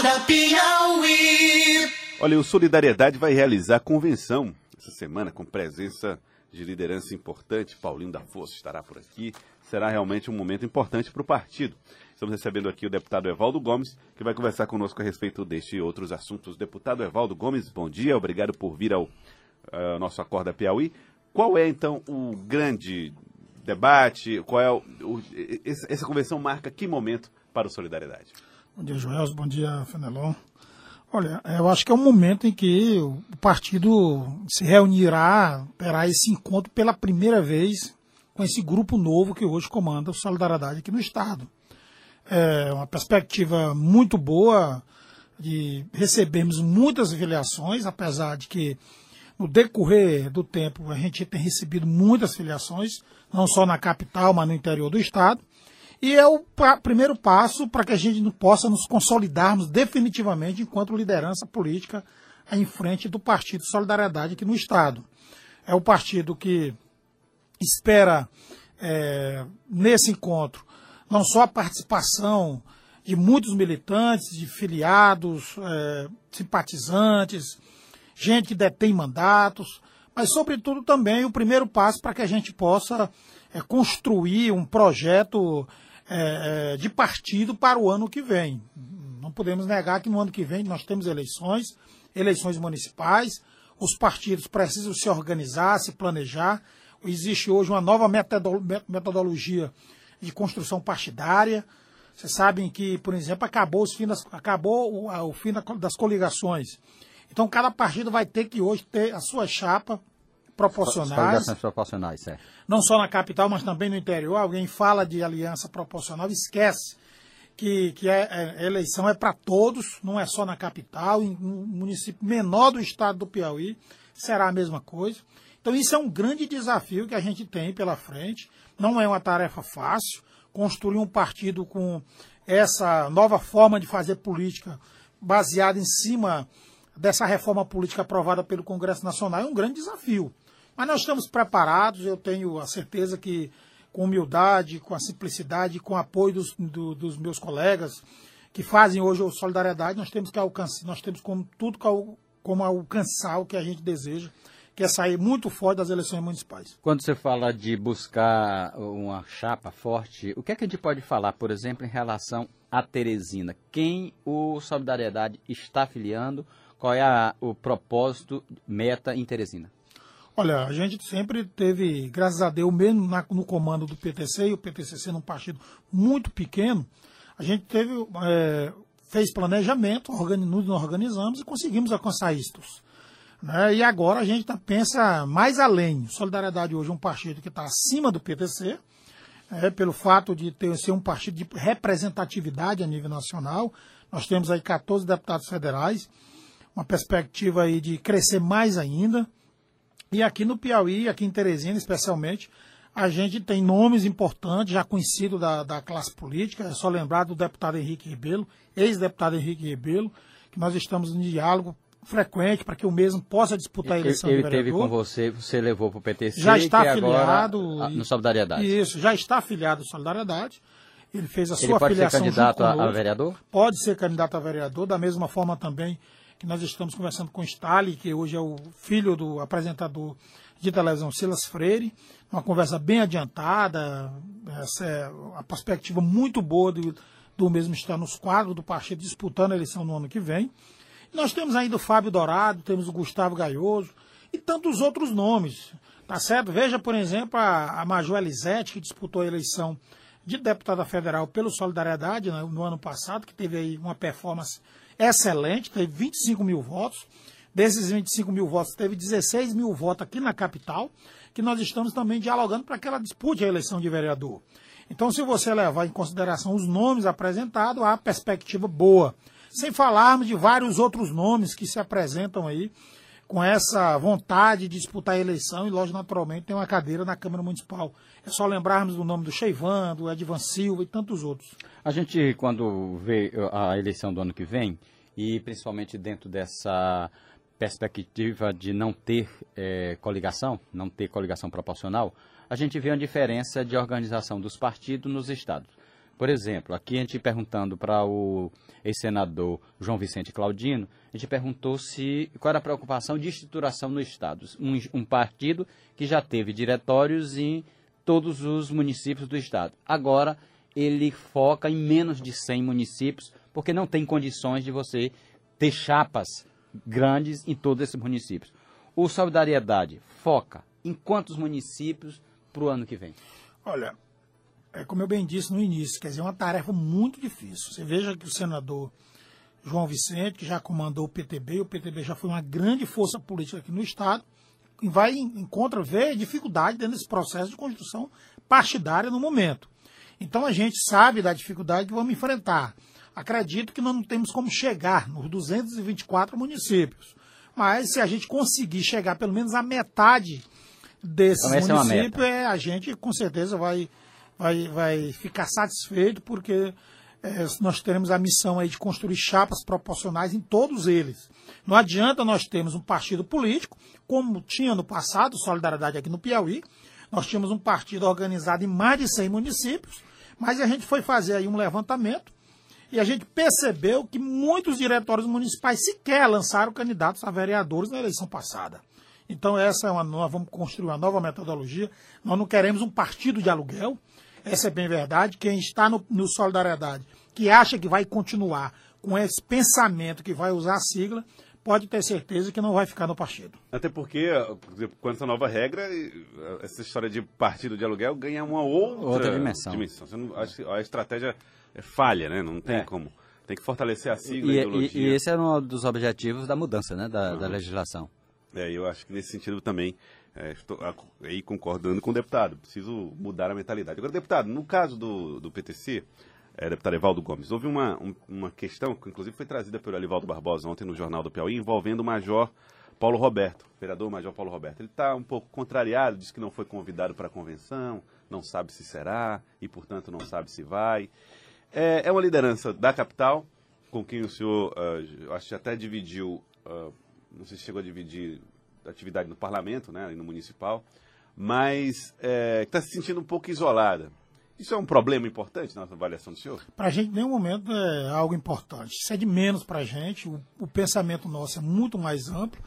Acorda Piauí. Olha, o Solidariedade vai realizar convenção essa semana com presença de liderança importante. Paulinho da Força estará por aqui. Será realmente um momento importante para o partido. Estamos recebendo aqui o deputado Evaldo Gomes, que vai conversar conosco a respeito deste e outros assuntos. Deputado Evaldo Gomes, bom dia, obrigado por vir ao uh, nosso Acorda Piauí. Qual é, então, o grande debate? Qual é o, o, essa convenção marca que momento para o Solidariedade? Bom dia, Joel. Bom dia, Fenelon. Olha, eu acho que é um momento em que o partido se reunirá, terá esse encontro pela primeira vez com esse grupo novo que hoje comanda o Solidariedade aqui no Estado. É uma perspectiva muito boa de recebermos muitas filiações, apesar de que no decorrer do tempo a gente tem recebido muitas filiações, não só na capital, mas no interior do Estado. E é o primeiro passo para que a gente possa nos consolidarmos definitivamente enquanto liderança política em frente do Partido Solidariedade aqui no Estado. É o partido que espera, é, nesse encontro, não só a participação de muitos militantes, de filiados, é, simpatizantes, gente que detém mandatos, mas, sobretudo, também o primeiro passo para que a gente possa é, construir um projeto é, é, de partido para o ano que vem. Não podemos negar que no ano que vem nós temos eleições, eleições municipais, os partidos precisam se organizar, se planejar. Existe hoje uma nova metodologia de construção partidária. Vocês sabem que, por exemplo, acabou, os das, acabou o, o fim das coligações. Então, cada partido vai ter que hoje ter a sua chapa proporcionais. proporcionais, certo. Não só na capital, mas também no interior. Alguém fala de aliança proporcional, esquece que, que é, é, a eleição é para todos, não é só na capital, em um município menor do estado do Piauí, será a mesma coisa. Então, isso é um grande desafio que a gente tem pela frente. Não é uma tarefa fácil. Construir um partido com essa nova forma de fazer política baseada em cima dessa reforma política aprovada pelo Congresso Nacional é um grande desafio. Mas nós estamos preparados, eu tenho a certeza que com humildade, com a simplicidade, com o apoio dos, do, dos meus colegas que fazem hoje o Solidariedade, nós temos que alcançar, nós temos como tudo como alcançar o que a gente deseja, que é sair muito forte das eleições municipais. Quando você fala de buscar uma chapa forte, o que é que a gente pode falar, por exemplo, em relação a Teresina? Quem o Solidariedade está afiliando? Qual é a, o propósito, meta em Teresina? Olha, a gente sempre teve, graças a Deus, mesmo na, no comando do PTC, e o PTC sendo um partido muito pequeno, a gente teve, é, fez planejamento, organiz, nos organizamos e conseguimos alcançar isto. Né? E agora a gente tá, pensa mais além. Solidariedade hoje é um partido que está acima do PTC, é, pelo fato de ter, ser um partido de representatividade a nível nacional. Nós temos aí 14 deputados federais, uma perspectiva aí de crescer mais ainda. E aqui no Piauí, aqui em Teresina especialmente, a gente tem nomes importantes, já conhecidos da, da classe política. É só lembrar do deputado Henrique Rebelo, ex-deputado Henrique Rebelo, que nós estamos em diálogo frequente para que o mesmo possa disputar a eleição ele, ele teve com você, você levou para o PTC. Já está afiliado. Agora, no Solidariedade. Isso, já está afiliado no Solidariedade. Ele fez a ele sua pode filiação. Ser candidato a, a vereador? Pode ser candidato a vereador, da mesma forma também que nós estamos conversando com Stalin, que hoje é o filho do apresentador de televisão Silas Freire, uma conversa bem adiantada, essa é a perspectiva muito boa do, do mesmo estar nos quadros do partido disputando a eleição no ano que vem. Nós temos ainda o Fábio Dourado, temos o Gustavo Gaioso e tantos outros nomes, tá certo? Veja, por exemplo, a, a Major Elisete, que disputou a eleição de deputada federal pelo Solidariedade né, no ano passado, que teve aí uma performance excelente, teve 25 mil votos. Desses 25 mil votos, teve 16 mil votos aqui na capital, que nós estamos também dialogando para que ela dispute a eleição de vereador. Então, se você levar em consideração os nomes apresentados, há perspectiva boa. Sem falarmos de vários outros nomes que se apresentam aí com essa vontade de disputar a eleição e, lógico, naturalmente, tem uma cadeira na Câmara Municipal. É só lembrarmos do nome do Cheivan, do Edvan Silva e tantos outros. A gente, quando vê a eleição do ano que vem, e principalmente dentro dessa perspectiva de não ter é, coligação, não ter coligação proporcional, a gente vê uma diferença de organização dos partidos nos estados. Por exemplo, aqui a gente perguntando para o ex-senador João Vicente Claudino, a gente perguntou se qual era a preocupação de estruturação no Estado. Um, um partido que já teve diretórios em todos os municípios do Estado. Agora, ele foca em menos de 100 municípios, porque não tem condições de você ter chapas grandes em todos esses municípios. O Solidariedade foca em quantos municípios para o ano que vem? Olha, é como eu bem disse no início, quer dizer, é uma tarefa muito difícil. Você veja que o senador João Vicente, que já comandou o PTB, o PTB já foi uma grande força política aqui no Estado, vai encontra ver dificuldade dentro desse processo de constituição partidária no momento. Então a gente sabe da dificuldade que vamos enfrentar. Acredito que nós não temos como chegar nos 224 municípios. Mas se a gente conseguir chegar pelo menos à metade desses Então, é municípios, é, a gente com certeza vai, vai, vai ficar satisfeito, porque é, nós teremos a missão aí de construir chapas proporcionais em todos eles. Não adianta nós termos um partido político, como tinha no passado, Solidariedade aqui no Piauí, nós tínhamos um partido organizado em mais de 100 municípios, mas a gente foi fazer aí um levantamento e a gente percebeu que muitos diretórios municipais sequer lançaram candidatos a vereadores na eleição passada. Então essa é uma nós vamos construir uma nova metodologia. Nós não queremos um partido de aluguel. Essa é bem verdade. Quem está no, no Solidariedade, que acha que vai continuar com esse pensamento que vai usar a sigla, pode ter certeza que não vai ficar no partido. Até porque, por exemplo, com essa nova regra, essa história de partido de aluguel ganha uma outra, Outra dimensão. Você não- que a estratégia é falha, né? Não tem É. como. Tem que fortalecer a sigla, E, a e- ideologia. e esse era um dos objetivos da mudança né, da, da legislação. É, eu acho que nesse sentido também é, estou aí concordando com o deputado. Preciso mudar a mentalidade. Agora, deputado, no caso do, do PTC, é, deputado Evaldo Gomes, houve uma, um- uma questão que inclusive foi trazida pelo Alivaldo Barbosa ontem no Jornal do Piauí, envolvendo o Major Paulo Roberto, vereador Major Paulo Roberto. Ele está um pouco contrariado, diz que não foi convidado para a convenção, não sabe se será e, portanto, não sabe se vai. É, é uma liderança da capital, com quem o senhor, eu acho que até dividiu, ah, não sei se chegou a dividir atividade no parlamento, né, no municipal, mas está se sentindo um pouco isolada. Isso é um problema importante na avaliação do senhor? Para a gente, em nenhum momento é algo importante. Isso é de menos para a gente. O, o pensamento nosso é muito mais amplo.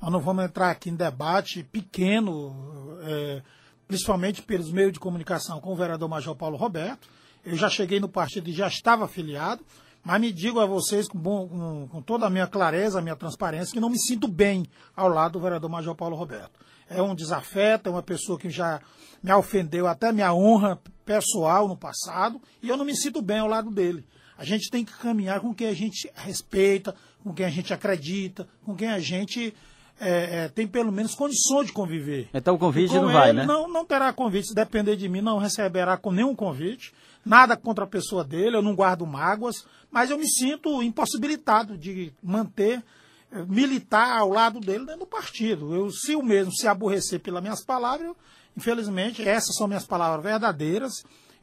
Nós não vamos entrar aqui em debate pequeno, é, principalmente pelos meios de comunicação com o vereador Major Paulo Roberto. Eu já cheguei no partido e já estava afiliado, mas me digo a vocês com, bom- com- com toda a minha clareza, a minha transparência, que não me sinto bem ao lado do vereador Major Paulo Roberto. É um desafeto, é uma pessoa que já me ofendeu até minha honra pessoal no passado, e eu não me sinto bem ao lado dele. A gente tem que caminhar com quem a gente respeita, com quem a gente acredita, com quem a gente é, é, tem pelo menos condições de conviver. Então o convite não vai, né? Não, não terá convite. Se depender de mim, não receberá com nenhum convite. Nada contra a pessoa dele, eu não guardo mágoas, mas eu me sinto impossibilitado de manter, eh, militar ao lado dele dentro do partido. Eu, se o mesmo se aborrecer pelas minhas palavras, eu, infelizmente, essas são minhas palavras verdadeiras.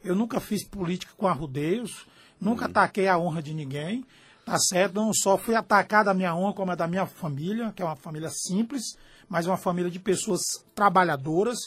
Eu nunca fiz política com arrudeios, nunca ataquei a honra de ninguém, tá certo? Não só fui atacado a minha honra, como a da minha família, que é uma família simples, mas uma família de pessoas trabalhadoras.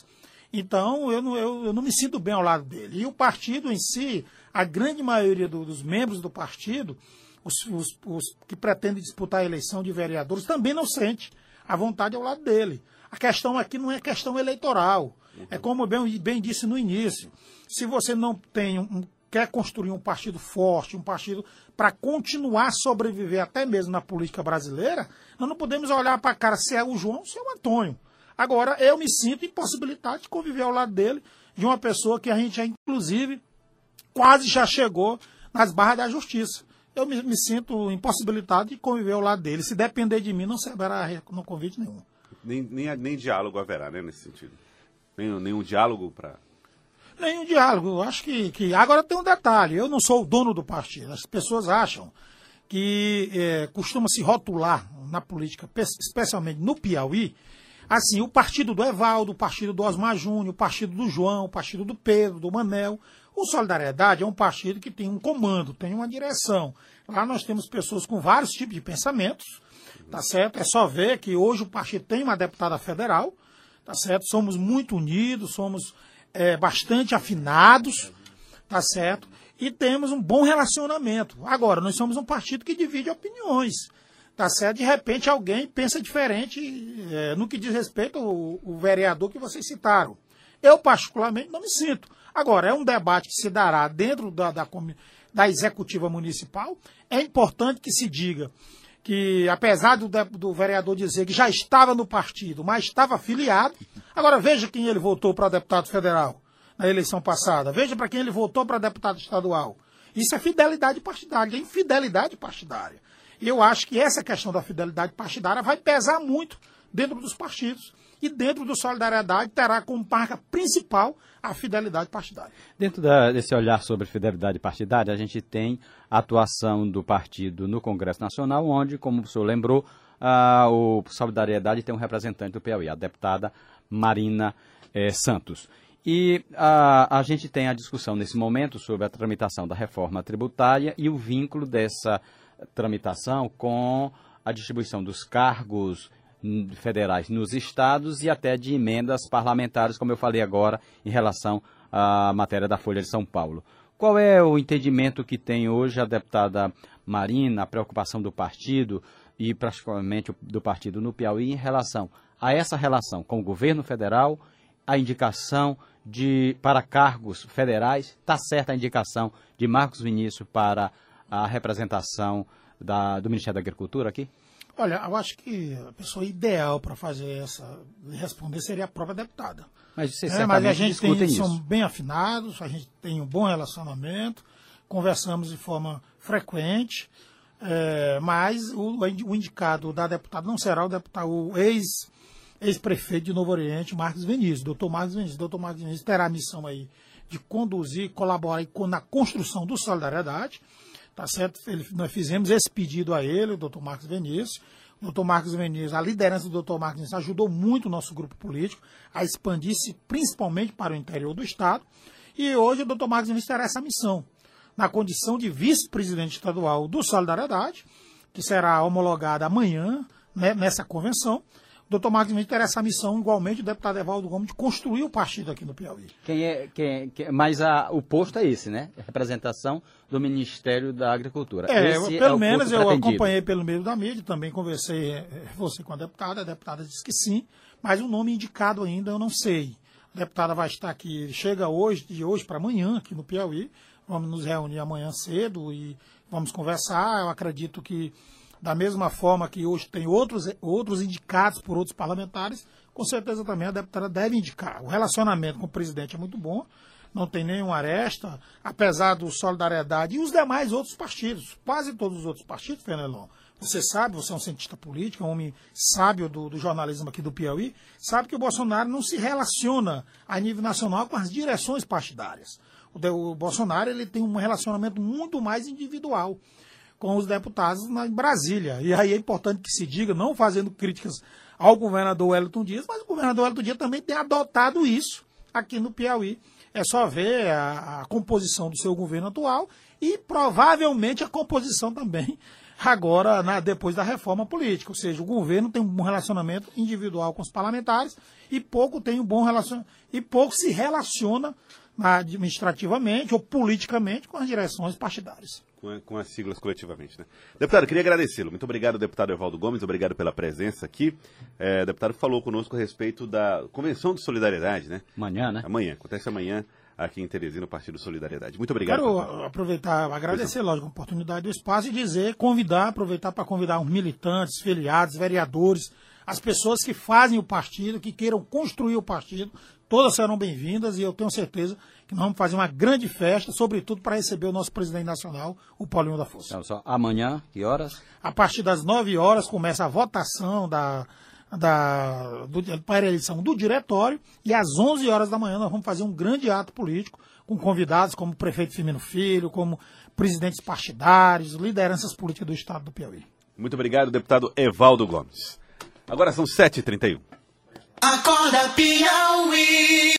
Então, eu não, eu, eu não me sinto bem ao lado dele. E o partido em si, a grande maioria do- dos membros do partido, os, os- os que pretendem disputar a eleição de vereadores, também não sente a vontade ao lado dele. A questão aqui não é questão eleitoral. É como eu bem, bem disse no início. Se você não tem um, quer construir um partido forte, um partido para continuar a sobreviver até mesmo na política brasileira, nós não podemos olhar para a cara se é o João ou se é o Antônio. Agora, eu me sinto impossibilitado de conviver ao lado dele, de uma pessoa que a gente já, inclusive, quase já chegou nas barras da justiça. Eu me, me sinto impossibilitado de conviver ao lado dele. Se depender de mim, não será no convite nenhum. Nem, nem, nem diálogo haverá, né, nesse sentido. Nem, nenhum diálogo para... Nenhum diálogo. Eu acho que, que. Agora tem um detalhe: eu não sou o dono do partido. As pessoas acham que é, costuma se rotular na política, pe- especialmente no Piauí, assim, o partido do Evaldo, o partido do Osmar Júnior, o partido do João, o partido do Pedro, do Manel. O Solidariedade é um partido que tem um comando, tem uma direção. Lá nós temos pessoas com vários tipos de pensamentos, tá certo? É só ver que hoje o partido tem uma deputada federal, tá certo? Somos muito unidos, somos é, bastante afinados, tá certo? e temos um bom relacionamento. Agora, nós somos um partido que divide opiniões. Tá certo? De repente alguém pensa diferente é, no que diz respeito ao, ao vereador que vocês citaram. Eu, particularmente, não me sinto. Agora, é um debate que se dará dentro da, da, da executiva municipal. É importante que se diga que, apesar do, do, vereador dizer que já estava no partido, mas estava afiliado, agora veja quem ele votou para deputado federal na eleição passada, veja para quem ele votou para deputado estadual. Isso é fidelidade partidária, é infidelidade partidária. Eu acho que essa questão da fidelidade partidária vai pesar muito dentro dos partidos. E dentro do Solidariedade terá como marca principal a fidelidade partidária. Dentro da, desse olhar sobre fidelidade partidária, a gente tem a atuação do partido no Congresso Nacional, onde, como o senhor lembrou, a, o Solidariedade tem um representante do Piauí, a deputada Marina eh, Santos. E a, a gente tem a discussão nesse momento sobre a tramitação da reforma tributária e o vínculo dessa tramitação com a distribuição dos cargos federais nos estados e até de emendas parlamentares, como eu falei agora, em relação à matéria da Folha de São Paulo. Qual é o entendimento que tem hoje a deputada Marina, a preocupação do partido e praticamente do partido no Piauí em relação a essa relação com o governo federal, a indicação de para cargos federais, está certa a indicação de Marcos Vinícius para a representação da, do Ministério da Agricultura aqui? Olha, eu acho que a pessoa ideal para fazer essa, responder seria a própria deputada. Mas, você é, mas a gente tem, isso. são bem afinados, a gente tem um bom relacionamento, conversamos de forma frequente, é, mas o, o, indicado da deputada não será o deputado, o ex ex-prefeito de Novo Oriente, Marcos Vinícius, doutor Marcos Vinícius. Doutor Marcos Vinícius terá a missão aí de conduzir, colaborar na construção do Solidariedade, tá certo? Ele, nós fizemos esse pedido a ele, o doutor Marcos Vinícius. O doutor Marcos Vinícius, a liderança do doutor Marcos Vinícius ajudou muito o nosso grupo político a expandir-se principalmente para o interior do Estado. E hoje o doutor Marcos Vinícius terá essa missão, na condição de vice-presidente estadual do Solidariedade, que será homologada amanhã né, nessa convenção doutor Marcos Mendes terá essa missão, igualmente, o deputado Evaldo Gomes, de construir o partido aqui no Piauí. Quem é, quem, quem, mas a, o posto é esse, né? Representação do Ministério da Agricultura. É, esse pelo é menos eu pretendido. acompanhei pelo meio da mídia, também conversei é, você com a deputada, a deputada disse que sim, mas o nome indicado ainda eu não sei. A deputada vai estar aqui, chega hoje, de hoje para amanhã, aqui no Piauí. Vamos nos reunir amanhã cedo e vamos conversar. Eu acredito que da mesma forma que hoje tem outros, outros indicados por outros parlamentares, com certeza também a deputada deve indicar. O relacionamento com o presidente é muito bom, não tem nenhuma aresta, apesar do Solidariedade e os demais outros partidos, quase todos os outros partidos, Fenelon. Você sabe, você é um cientista político, um homem sábio do, do, jornalismo aqui do Piauí, sabe que o Bolsonaro não se relaciona a nível nacional com as direções partidárias. O, o Bolsonaro ele tem um relacionamento muito mais individual com os deputados na, em Brasília. E aí é importante que se diga, não fazendo críticas ao governador Wellington Dias, mas o governador Wellington Dias também tem adotado isso aqui no Piauí. É só ver a, a composição do seu governo atual e provavelmente a composição também agora na, depois da reforma política. Ou seja, o governo tem um bom relacionamento individual com os parlamentares e pouco tem um bom relacionamento e pouco se relaciona administrativamente ou politicamente com as direções partidárias com, com as siglas coletivamente. Né? Deputado, queria agradecê-lo. Muito obrigado, deputado Evaldo Gomes, obrigado pela presença aqui. É, o deputado falou conosco a respeito da Convenção de Solidariedade, né? Amanhã, né? Amanhã, acontece amanhã aqui em Teresina, no Partido Solidariedade. Muito obrigado. Quero deputado. aproveitar, agradecer, lógico, a oportunidade do espaço e dizer, convidar, aproveitar para convidar os militantes, filiados, vereadores, as pessoas que fazem o partido, que queiram construir o partido, todas serão bem-vindas e eu tenho certeza que nós vamos fazer uma grande festa, sobretudo para receber o nosso presidente nacional, o Paulinho da Força. Então, só amanhã, que horas? A partir das 9 horas começa a votação da, da, do, para a eleição do diretório e às 11 horas da manhã nós vamos fazer um grande ato político com convidados como o prefeito Firmino Filho, como presidentes partidários, lideranças políticas do estado do Piauí. Muito obrigado, deputado Evaldo Gomes. Agora são 7h31. Acorda Piauí.